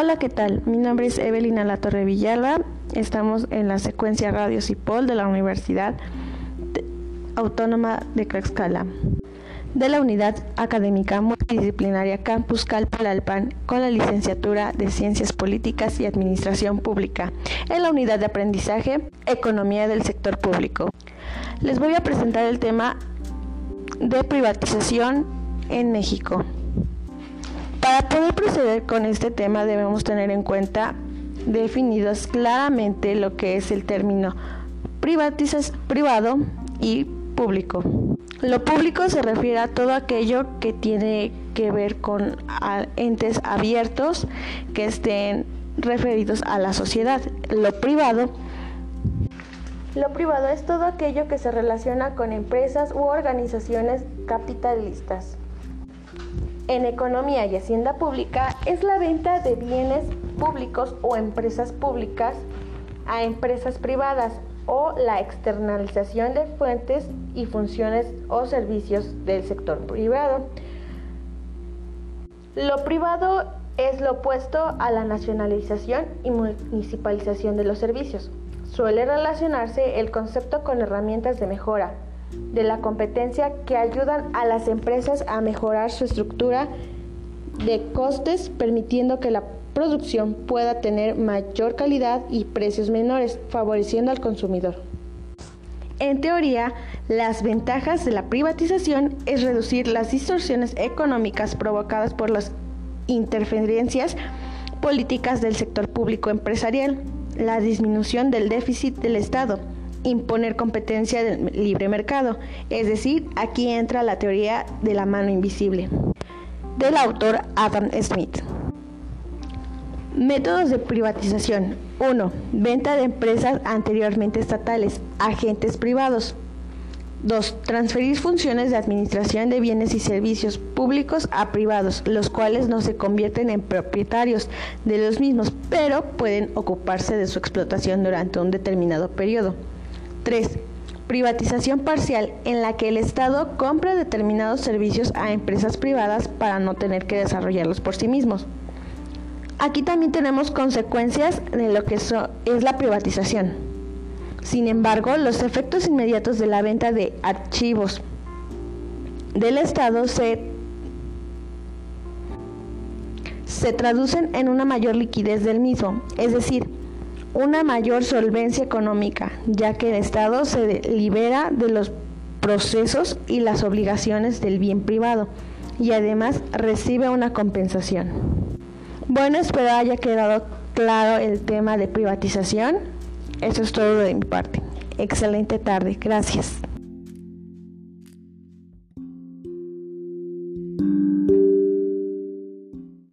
Hola, ¿qué tal? Mi nombre es Evelina La Torre Villalba. Estamos en la secuencia Radio Cipol de la Universidad Autónoma de Tlaxcala, de la Unidad Académica Multidisciplinaria Campus Calpalalpan, con la licenciatura de Ciencias Políticas y Administración Pública, en la Unidad de Aprendizaje Economía del Sector Público. Les voy a presentar el tema de privatización en México. Para poder proceder con este tema debemos tener en cuenta definidos claramente lo que es el término privado y público. Lo público se refiere a todo aquello que tiene que ver con entes abiertos que estén referidos a la sociedad. Lo privado lo privado es todo aquello que se relaciona con empresas u organizaciones capitalistas. En economía y hacienda pública es la venta de bienes públicos o empresas públicas a empresas privadas o la externalización de fuentes y funciones o servicios del sector privado. Lo privado es lo opuesto a la nacionalización y municipalización de los servicios. Suele relacionarse el concepto con herramientas de mejora de la competencia que ayudan a las empresas a mejorar su estructura de costes, permitiendo que la producción pueda tener mayor calidad y precios menores, favoreciendo al consumidor. En teoría, las ventajas de la privatización es reducir las distorsiones económicas provocadas por las interferencias políticas del sector público empresarial, la disminución del déficit del Estado, imponer competencia del libre mercado, es decir, aquí entra la teoría de la mano invisible, del autor Adam Smith. Métodos de privatización. 1. Venta de empresas anteriormente estatales, agentes privados. 2. Transferir funciones de administración de bienes y servicios públicos a privados, los cuales no se convierten en propietarios de los mismos, pero pueden ocuparse de su explotación durante un determinado periodo. 3. Privatización parcial en la que el Estado compra determinados servicios a empresas privadas para no tener que desarrollarlos por sí mismos. Aquí también tenemos consecuencias de lo que es la privatización. Sin embargo, los efectos inmediatos de la venta de archivos del Estado se, se traducen en una mayor liquidez del mismo, es decir, una mayor solvencia económica, ya que el Estado se libera de los procesos y las obligaciones del bien privado y además recibe una compensación. Bueno, espero haya quedado claro el tema de privatización. Eso es todo de mi parte. Excelente tarde. Gracias.